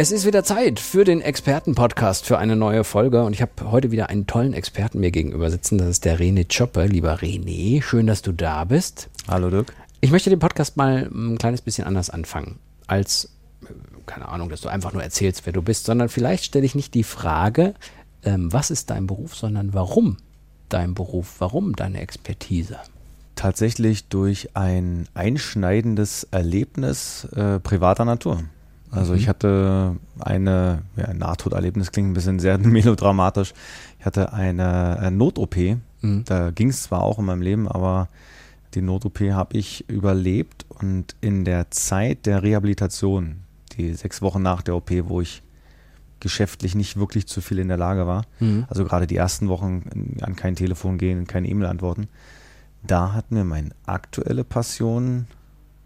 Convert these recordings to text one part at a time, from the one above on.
Es ist wieder Zeit für den Expertenpodcast für eine neue Folge und ich habe heute wieder einen tollen Experten mir gegenüber sitzen. Das ist der René Chopper. Lieber René, schön, dass du da bist. Hallo Dirk. Ich möchte den Podcast mal ein kleines bisschen anders anfangen, als, keine Ahnung, dass du einfach nur erzählst, wer du bist, sondern vielleicht stelle ich nicht die Frage, ähm, was ist dein Beruf, sondern warum dein Beruf, warum deine Expertise? Tatsächlich durch ein einschneidendes Erlebnis äh, privater Natur. Also mhm. ich hatte eine, ja, ein Nahtoderlebnis klingt ein bisschen sehr melodramatisch. Ich hatte eine, eine Not-OP. Mhm. Da ging es zwar auch in meinem Leben, aber die Not-OP habe ich überlebt und in der Zeit der Rehabilitation, die sechs Wochen nach der OP, wo ich geschäftlich nicht wirklich zu viel in der Lage war, mhm. also gerade die ersten Wochen an kein Telefon gehen, keine E-Mail antworten, da hat mir meine aktuelle Passion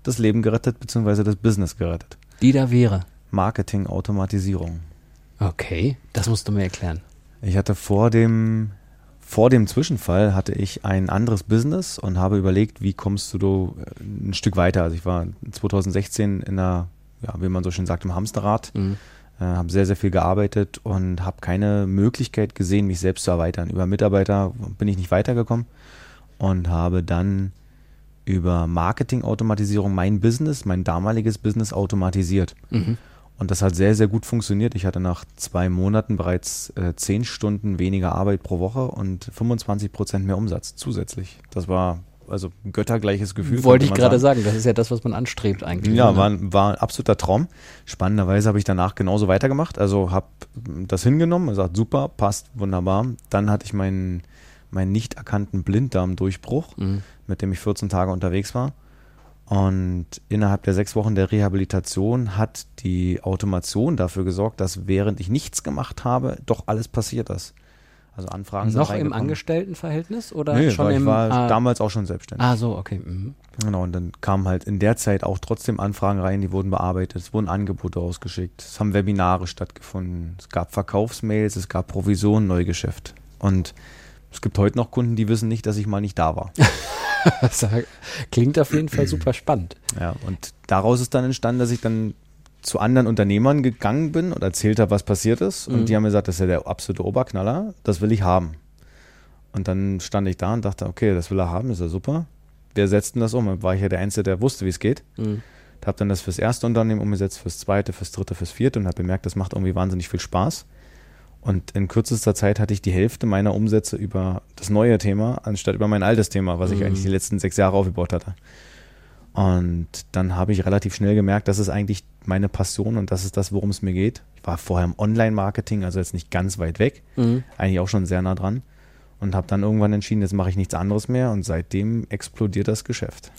das Leben gerettet, beziehungsweise das Business gerettet. Die da wäre? Marketing-Automatisierung. Okay, das musst du mir erklären. Ich hatte vor dem, vor dem Zwischenfall hatte ich ein anderes Business und habe überlegt, wie kommst du äh, ein Stück weiter. Also ich war 2016 in einer, ja, wie man so schön sagt, im Hamsterrad. Mhm. Äh, habe sehr, sehr viel gearbeitet und habe keine Möglichkeit gesehen, mich selbst zu erweitern. Über Mitarbeiter bin ich nicht weitergekommen und habe dann über Marketing-Automatisierung mein Business, mein damaliges Business automatisiert. Mhm. Und das hat sehr, sehr gut funktioniert. Ich hatte nach zwei Monaten bereits äh, zehn Stunden weniger Arbeit pro Woche und 25 Prozent mehr Umsatz zusätzlich. Das war also ein göttergleiches Gefühl. Wollte ich gerade sagen. sagen, das ist ja das, was man anstrebt eigentlich. Ja, ne? war, war ein absoluter Traum. Spannenderweise habe ich danach genauso weitergemacht. Also habe das hingenommen, gesagt, super, passt, wunderbar. Dann hatte ich meinen meinen nicht erkannten Blinddarmdurchbruch, mhm. Mit dem ich 14 Tage unterwegs war. Und innerhalb der sechs Wochen der Rehabilitation hat die Automation dafür gesorgt, dass während ich nichts gemacht habe, doch alles passiert ist. Also Anfragen sind Noch im Angestelltenverhältnis oder nee, schon ich im, war ah, damals auch schon selbstständig. Ah, so, okay. Mhm. Genau, und dann kamen halt in der Zeit auch trotzdem Anfragen rein, die wurden bearbeitet, es wurden Angebote ausgeschickt, es haben Webinare stattgefunden, es gab Verkaufsmails, es gab Provisionen, Neugeschäft. Und es gibt heute noch Kunden, die wissen nicht, dass ich mal nicht da war. klingt auf jeden Fall super spannend. Ja, und daraus ist dann entstanden, dass ich dann zu anderen Unternehmern gegangen bin und erzählt habe, was passiert ist. Und mhm. die haben mir gesagt, das ist ja der absolute Oberknaller, das will ich haben. Und dann stand ich da und dachte, okay, das will er haben, ist ja super. Wer setzt denn das um? Dann war ich ja der Einzige, der wusste, wie es geht. Mhm. Habe dann das fürs erste Unternehmen umgesetzt, fürs zweite, fürs dritte, fürs vierte und habe bemerkt, das macht irgendwie wahnsinnig viel Spaß. Und in kürzester Zeit hatte ich die Hälfte meiner Umsätze über das neue Thema, anstatt über mein altes Thema, was mhm. ich eigentlich die letzten sechs Jahre aufgebaut hatte. Und dann habe ich relativ schnell gemerkt, das ist eigentlich meine Passion und das ist das, worum es mir geht. Ich war vorher im Online-Marketing, also jetzt nicht ganz weit weg, mhm. eigentlich auch schon sehr nah dran. Und habe dann irgendwann entschieden, jetzt mache ich nichts anderes mehr und seitdem explodiert das Geschäft.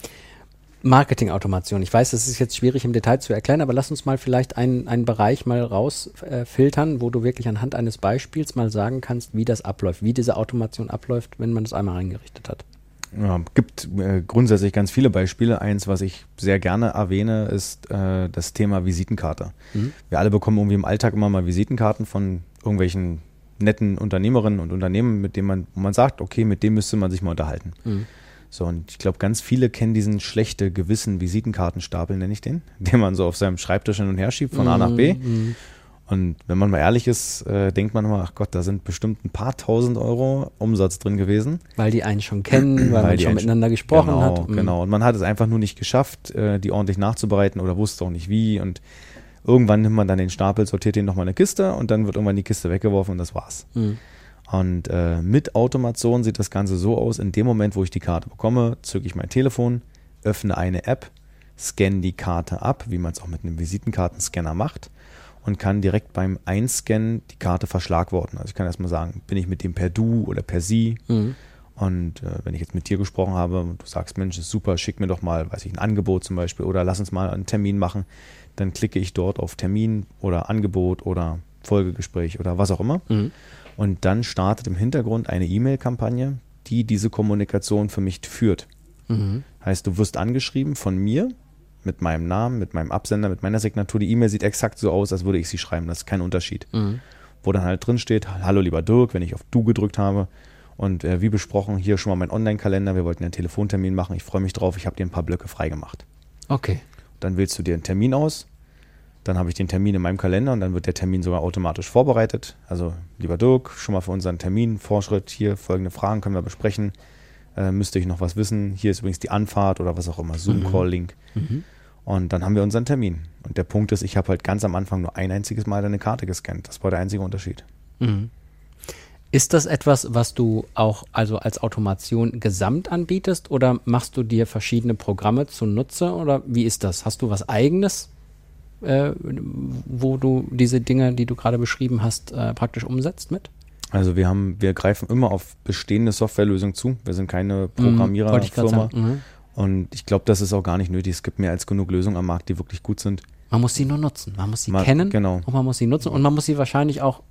Marketing-Automation. Ich weiß, das ist jetzt schwierig im Detail zu erklären, aber lass uns mal vielleicht einen, einen Bereich mal rausfiltern, äh, wo du wirklich anhand eines Beispiels mal sagen kannst, wie das abläuft, wie diese Automation abläuft, wenn man das einmal eingerichtet hat. Ja, gibt äh, grundsätzlich ganz viele Beispiele. Eins, was ich sehr gerne erwähne, ist äh, das Thema Visitenkarte. Mhm. Wir alle bekommen irgendwie im Alltag immer mal Visitenkarten von irgendwelchen netten Unternehmerinnen und Unternehmen, mit denen man, man sagt, okay, mit dem müsste man sich mal unterhalten. Mhm. So, und ich glaube, ganz viele kennen diesen schlechte Gewissen Visitenkartenstapel, nenne ich den, den man so auf seinem Schreibtisch hin und her schiebt von mm, A nach B. Mm. Und wenn man mal ehrlich ist, äh, denkt man immer, ach Gott, da sind bestimmt ein paar tausend Euro Umsatz drin gewesen. Weil die einen schon kennen, weil, weil man schon miteinander gesprochen genau, hat. Mhm. Genau, und man hat es einfach nur nicht geschafft, äh, die ordentlich nachzubereiten oder wusste auch nicht wie. Und irgendwann nimmt man dann den Stapel, sortiert den nochmal in eine Kiste und dann wird irgendwann die Kiste weggeworfen und das war's. Mhm. Und äh, mit Automation sieht das Ganze so aus, in dem Moment, wo ich die Karte bekomme, zücke ich mein Telefon, öffne eine App, scanne die Karte ab, wie man es auch mit einem Visitenkartenscanner macht und kann direkt beim Einscannen die Karte verschlagworten. Also ich kann erstmal sagen, bin ich mit dem per Du oder per Sie? Mhm. Und äh, wenn ich jetzt mit dir gesprochen habe und du sagst, Mensch, ist super, schick mir doch mal, weiß ich, ein Angebot zum Beispiel oder lass uns mal einen Termin machen, dann klicke ich dort auf Termin oder Angebot oder Folgegespräch oder was auch immer. Mhm. Und dann startet im Hintergrund eine E-Mail-Kampagne, die diese Kommunikation für mich führt. Mhm. Heißt, du wirst angeschrieben von mir mit meinem Namen, mit meinem Absender, mit meiner Signatur. Die E-Mail sieht exakt so aus, als würde ich sie schreiben. Das ist kein Unterschied. Mhm. Wo dann halt drin steht, hallo lieber Dirk, wenn ich auf du gedrückt habe. Und äh, wie besprochen, hier schon mal mein Online-Kalender. Wir wollten einen Telefontermin machen. Ich freue mich drauf. Ich habe dir ein paar Blöcke freigemacht. Okay. Dann wählst du dir einen Termin aus. Dann habe ich den Termin in meinem Kalender und dann wird der Termin sogar automatisch vorbereitet. Also, lieber Dirk, schon mal für unseren Termin, Vorschritt, hier folgende Fragen können wir besprechen. Äh, müsste ich noch was wissen? Hier ist übrigens die Anfahrt oder was auch immer, Zoom-Call-Link. Mhm. mhm. Und dann haben wir unseren Termin. Und der Punkt ist, ich habe halt ganz am Anfang nur ein einziges Mal deine Karte gescannt. Das war der einzige Unterschied. Mhm. Ist das etwas, was du auch also als Automation gesamt anbietest oder machst du dir verschiedene Programme zunutze oder wie ist das? Hast du was eigenes, äh, wo du diese Dinge, die du gerade beschrieben hast, äh, praktisch umsetzt mit? Also wir haben, wir greifen immer auf bestehende Softwarelösungen zu. Wir sind keine Programmiererfirma. Mhm, und ich glaube, das ist auch gar nicht nötig. Es gibt mehr als genug Lösungen am Markt, die wirklich gut sind. Man muss sie nur nutzen. Man muss sie man, kennen genau. und man muss sie nutzen und man muss sie wahrscheinlich auch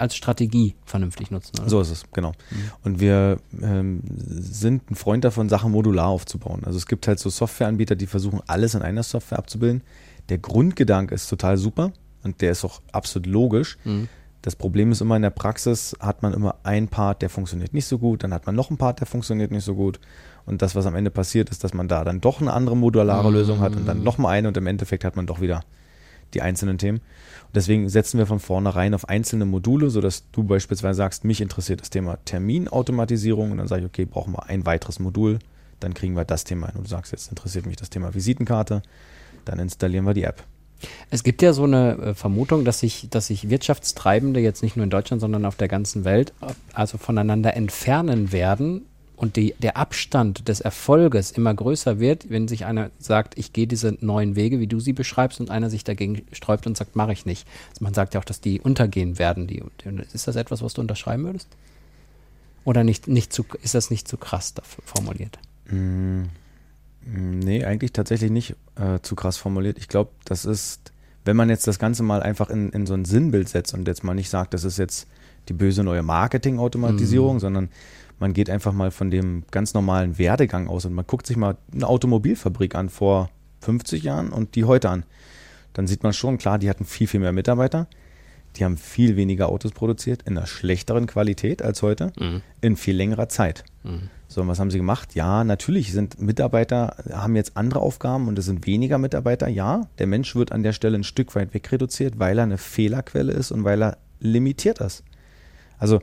als Strategie vernünftig nutzen. Oder? So ist es, genau. Mhm. Und wir ähm, sind ein Freund davon, Sachen modular aufzubauen. Also es gibt halt so Softwareanbieter, die versuchen, alles in einer Software abzubilden. Der Grundgedanke ist total super und der ist auch absolut logisch. Mhm. Das Problem ist immer in der Praxis hat man immer einen Part, der funktioniert nicht so gut, dann hat man noch einen Part, der funktioniert nicht so gut. Und das, was am Ende passiert, ist, dass man da dann doch eine andere modulare mhm. Lösung hat und dann noch mal eine und im Endeffekt hat man doch wieder die einzelnen Themen. Und deswegen setzen wir von vornherein auf einzelne Module, sodass du beispielsweise sagst, mich interessiert das Thema Terminautomatisierung und dann sage ich, okay, brauchen wir ein weiteres Modul, dann kriegen wir das Thema ein. Und du sagst, jetzt interessiert mich das Thema Visitenkarte, dann installieren wir die App. Es gibt ja so eine äh, Vermutung, dass sich, dass sich Wirtschaftstreibende jetzt nicht nur in Deutschland, sondern auf der ganzen Welt also voneinander entfernen werden und die, der Abstand des Erfolges immer größer wird, wenn sich einer sagt, ich gehe diese neuen Wege, wie du sie beschreibst, und einer sich dagegen sträubt und sagt, mache ich nicht. Also man sagt ja auch, dass die untergehen werden. Die, ist das etwas, was du unterschreiben würdest? Oder nicht, nicht zu, ist das nicht zu krass formuliert? Mm. Nee, eigentlich tatsächlich nicht äh, zu krass formuliert. Ich glaube, das ist, wenn man jetzt das Ganze mal einfach in, in so ein Sinnbild setzt und jetzt mal nicht sagt, das ist jetzt die böse neue Marketing-Automatisierung, mhm. sondern man geht einfach mal von dem ganz normalen Werdegang aus und man guckt sich mal eine Automobilfabrik an vor 50 Jahren und die heute an. Dann sieht man schon, klar, die hatten viel, viel mehr Mitarbeiter. Die haben viel weniger Autos produziert, in einer schlechteren Qualität als heute, mhm. in viel längerer Zeit. Mhm. So, und was haben sie gemacht? Ja, natürlich sind Mitarbeiter, haben jetzt andere Aufgaben und es sind weniger Mitarbeiter. Ja, der Mensch wird an der Stelle ein Stück weit wegreduziert, weil er eine Fehlerquelle ist und weil er limitiert ist. Also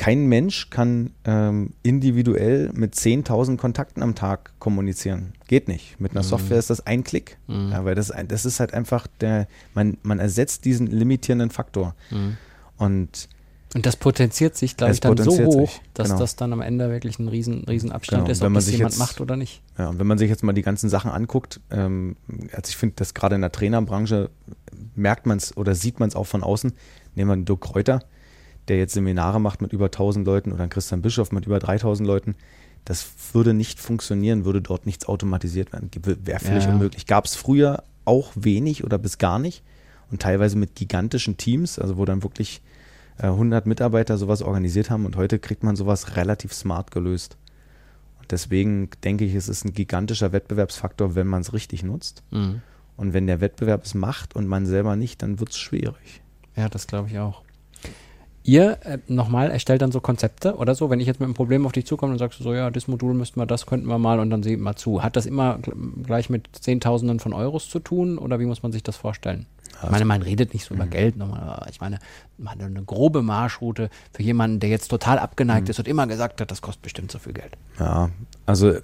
kein Mensch kann ähm, individuell mit 10.000 Kontakten am Tag kommunizieren. Geht nicht. Mit einer mhm. Software ist das ein Klick. Mhm. Ja, weil das, das ist halt einfach der, man, man ersetzt diesen limitierenden Faktor. Mhm. Und und das potenziert sich, glaube ich, dann so hoch, sich, dass genau. das dann am Ende wirklich ein riesen, riesen Abstand genau. ist, ob das jemand jetzt, macht oder nicht. Ja, und wenn man sich jetzt mal die ganzen Sachen anguckt, ähm, also ich finde, dass gerade in der Trainerbranche merkt man es oder sieht man es auch von außen. Nehmen wir einen Dirk Kräuter, der jetzt Seminare macht mit über 1000 Leuten oder einen Christian Bischof mit über 3000 Leuten. Das würde nicht funktionieren, würde dort nichts automatisiert werden. Wäre völlig ja. unmöglich. Gab es früher auch wenig oder bis gar nicht und teilweise mit gigantischen Teams, also wo dann wirklich 100 äh, Mitarbeiter sowas organisiert haben und heute kriegt man sowas relativ smart gelöst. Und deswegen denke ich, es ist ein gigantischer Wettbewerbsfaktor, wenn man es richtig nutzt. Mhm. Und wenn der Wettbewerb es macht und man selber nicht, dann wird es schwierig. Ja, das glaube ich auch. Ihr äh, nochmal erstellt dann so Konzepte oder so, wenn ich jetzt mit einem Problem auf dich zukomme und sagst du so, ja, das Modul müssten wir, das könnten wir mal und dann sehen wir mal zu. Hat das immer gleich mit Zehntausenden von Euros zu tun oder wie muss man sich das vorstellen? Ich meine, man redet nicht so über mhm. Geld nochmal. Ich meine, man eine grobe Marschroute für jemanden, der jetzt total abgeneigt mhm. ist und immer gesagt hat, das kostet bestimmt so viel Geld. Ja, also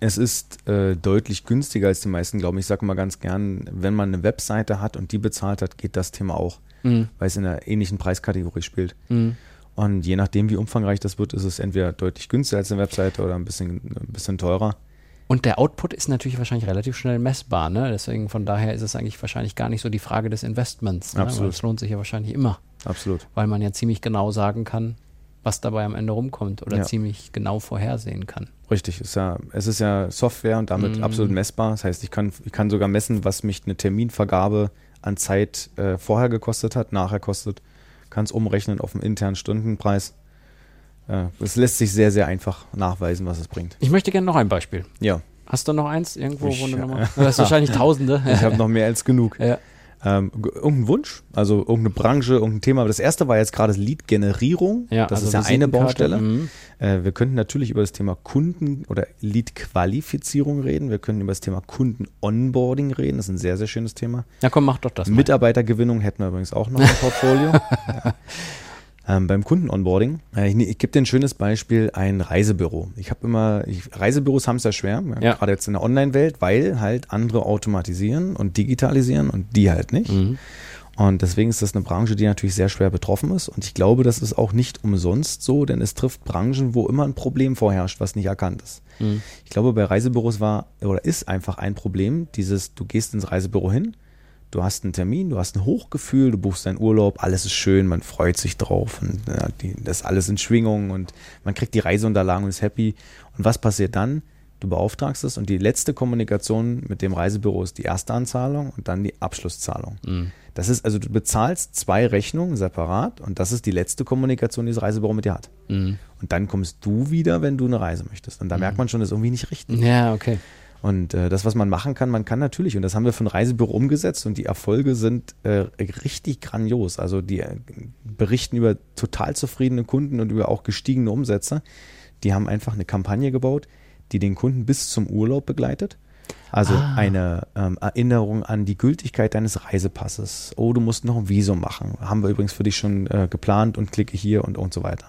es ist äh, deutlich günstiger als die meisten glauben. Ich sage mal ganz gern, wenn man eine Webseite hat und die bezahlt hat, geht das Thema auch, mhm. weil es in einer ähnlichen Preiskategorie spielt. Mhm. Und je nachdem, wie umfangreich das wird, ist es entweder deutlich günstiger als eine Webseite oder ein bisschen, ein bisschen teurer. Und der Output ist natürlich wahrscheinlich relativ schnell messbar. Ne? Deswegen von daher ist es eigentlich wahrscheinlich gar nicht so die Frage des Investments. Ne? Absolut. es lohnt sich ja wahrscheinlich immer. Absolut. Weil man ja ziemlich genau sagen kann, was dabei am Ende rumkommt oder ja. ziemlich genau vorhersehen kann. Richtig, ist ja, es ist ja Software und damit mm. absolut messbar. Das heißt, ich kann, ich kann sogar messen, was mich eine Terminvergabe an Zeit äh, vorher gekostet hat, nachher kostet, kann es umrechnen auf einen internen Stundenpreis äh, es lässt sich sehr, sehr einfach nachweisen, was es bringt. Ich möchte gerne noch ein Beispiel. Ja. Hast du noch eins irgendwo, Ich, wo du ja. nochmal. Du hast wahrscheinlich Tausende. Ich habe noch mehr als genug. Ja. Ähm, irgendein Wunsch, also irgendeine Branche, irgendein Thema. Das erste war jetzt gerade Lead-Generierung. Ja, das also ist ja eine. Baustelle. Mhm. Äh, wir könnten natürlich über das Thema Kunden- oder Lead-Qualifizierung reden. Wir können über das Thema Kunden-Onboarding reden. Das ist ein sehr, sehr schönes Thema. Ja, komm, mach doch das. mal. Mitarbeitergewinnung hätten wir übrigens auch noch im Portfolio. ja. Ähm, beim Kunden-Onboarding, äh, ich, ne- ich gebe dir ein schönes Beispiel, ein Reisebüro. Ich habe immer, ich, Reisebüros haben es ja schwer, ja, Ja. gerade jetzt in der Online-Welt, weil halt andere automatisieren und digitalisieren und die halt nicht. Mhm. Und deswegen ist das eine Branche, die natürlich sehr schwer betroffen ist. Und ich glaube, das ist auch nicht umsonst so, denn es trifft Branchen, wo immer ein Problem vorherrscht, was nicht erkannt ist. Mhm. Ich glaube, bei Reisebüros war oder ist einfach ein Problem, dieses, du gehst ins Reisebüro hin, du hast einen Termin, du hast ein Hochgefühl, du buchst deinen Urlaub, alles ist schön, man freut sich drauf und ja, die, das ist alles in Schwingung und man kriegt die Reiseunterlagen und ist happy. Und was passiert dann? Du beauftragst es und die letzte Kommunikation mit dem Reisebüro ist die erste Anzahlung und dann die Abschlusszahlung. Mhm. Das ist also, du bezahlst zwei Rechnungen separat und das ist die letzte Kommunikation, die das Reisebüro mit dir hat. Mhm. Und dann kommst du wieder, wenn du eine Reise möchtest. Und da merkt man schon, das ist irgendwie nicht richtig. Ja, okay. Und äh, das, was man machen kann, man kann natürlich, und das haben wir für ein Reisebüro umgesetzt und die Erfolge sind äh, richtig grandios. Also die äh, berichten über total zufriedene Kunden und über auch gestiegene Umsätze. Die haben einfach eine Kampagne gebaut, die den Kunden bis zum Urlaub begleitet. Also Ah. eine ähm, Erinnerung an die Gültigkeit deines Reisepasses. Oh, du musst noch ein Visum machen. Haben wir übrigens für dich schon äh, geplant und klicke hier und, und so weiter.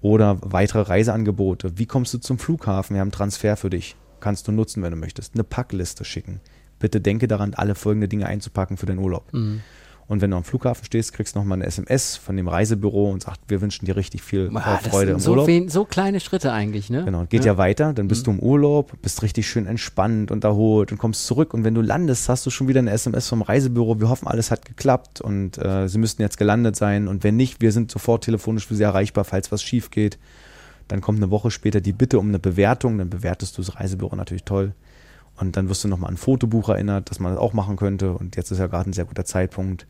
Oder weitere Reiseangebote. Wie kommst du zum Flughafen? Wir haben einen Transfer für dich. Kannst du nutzen, wenn du möchtest. Eine Packliste schicken. Bitte denke daran, alle folgende Dinge einzupacken für den Urlaub. Mhm. Und wenn du am Flughafen stehst, kriegst du nochmal eine SMS von dem Reisebüro und sagt, wir wünschen dir richtig viel Ah, Freude im so, Urlaub. wen, so kleine Schritte eigentlich, ne? Genau, geht ja, weiter, dann Mhm. bist du im Urlaub, bist richtig schön entspannt und erholt und kommst zurück und wenn du landest, hast du schon wieder eine SMS vom Reisebüro, wir hoffen, alles hat geklappt und äh, sie müssten jetzt gelandet sein und wenn nicht, wir sind sofort telefonisch für sie erreichbar, falls was schief geht. Dann kommt eine Woche später die Bitte um eine Bewertung, dann bewertest du das Reisebüro natürlich toll und dann wirst du nochmal an ein Fotobuch erinnert, dass man das auch machen könnte und jetzt ist ja gerade ein sehr guter Zeitpunkt.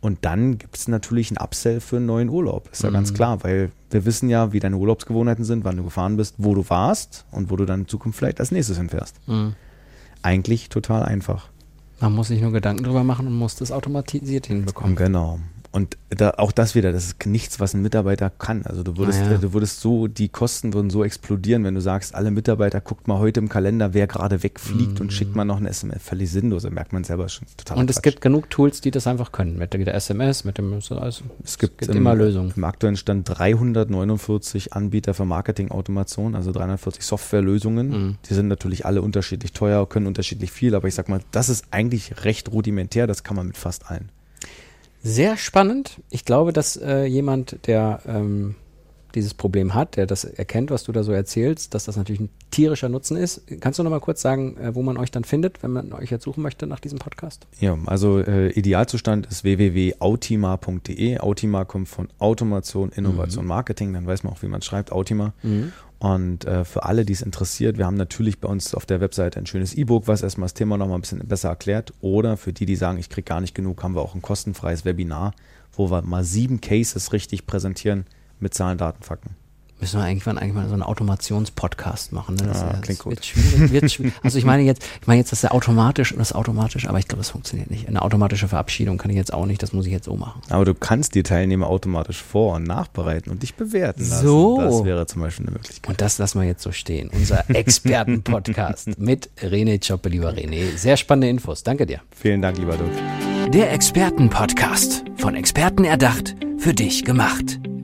Und dann gibt es natürlich einen Upsell für einen neuen Urlaub. Ist ja ganz klar, weil wir wissen ja, wie deine Urlaubsgewohnheiten sind, wann du gefahren bist, wo du warst und wo du dann in Zukunft vielleicht als nächstes hinfährst. Mhm. Eigentlich total einfach. Man muss sich nur Gedanken drüber machen und muss das automatisiert hinbekommen. Genau. Und da, auch das wieder, das ist nichts, was ein Mitarbeiter kann. Also du würdest, Naja. äh, du würdest so, die Kosten würden so explodieren, wenn du sagst, alle Mitarbeiter, guckt mal heute im Kalender, wer gerade wegfliegt und schickt mal noch eine SMS. Völlig sinnlos, da merkt man selber schon total. Und es gibt genug Tools, die das einfach können. Mit der SMS, mit dem also, Es gibt, im, immer Lösungen. Im aktuellen Stand 349 Anbieter für Marketing-Automation, also 340 Softwarelösungen. Mhm. Die sind natürlich alle unterschiedlich teuer, können unterschiedlich viel, aber ich sag mal, das ist eigentlich recht rudimentär, das kann man mit fast allen. Sehr spannend. Ich glaube, dass äh, jemand, der ähm, dieses Problem hat, der das erkennt, was du da so erzählst, dass das natürlich ein tierischer Nutzen ist. Kannst du noch mal kurz sagen, äh, wo man euch dann findet, wenn man euch jetzt suchen möchte nach diesem Podcast? Ja, also äh, Idealzustand ist www.autima.de. Autima kommt von Automation, Innovation, Marketing, dann weiß man auch, wie man schreibt, Autima. Und äh, für alle, die es interessiert, wir haben natürlich bei uns auf der Webseite ein schönes E-Book, was erstmal das Thema nochmal ein bisschen besser erklärt. Oder für die, die sagen, ich kriege gar nicht genug, haben wir auch ein kostenfreies Webinar, wo wir mal sieben Cases richtig präsentieren mit Zahlen, Daten, Fakten. Müssen wir irgendwann eigentlich mal so einen Automationspodcast machen. Ne? Das, Ja, das klingt gut. Schwierig, wird schwierig. Also ich meine jetzt, ich meine jetzt, das ist ja automatisch und das ist automatisch, aber ich glaube, das funktioniert nicht. Eine automatische Verabschiedung kann ich jetzt auch nicht, das muss ich jetzt so machen. Aber du kannst die Teilnehmer automatisch vor- und nachbereiten und dich bewerten lassen. So. Das wäre zum Beispiel eine Möglichkeit. Und das lassen wir jetzt so stehen. Unser Experten-Podcast mit René Choppe, lieber René. Sehr spannende Infos. Danke dir. Vielen Dank, lieber Dirk. Der Expertenpodcast. Von Experten erdacht, für dich gemacht.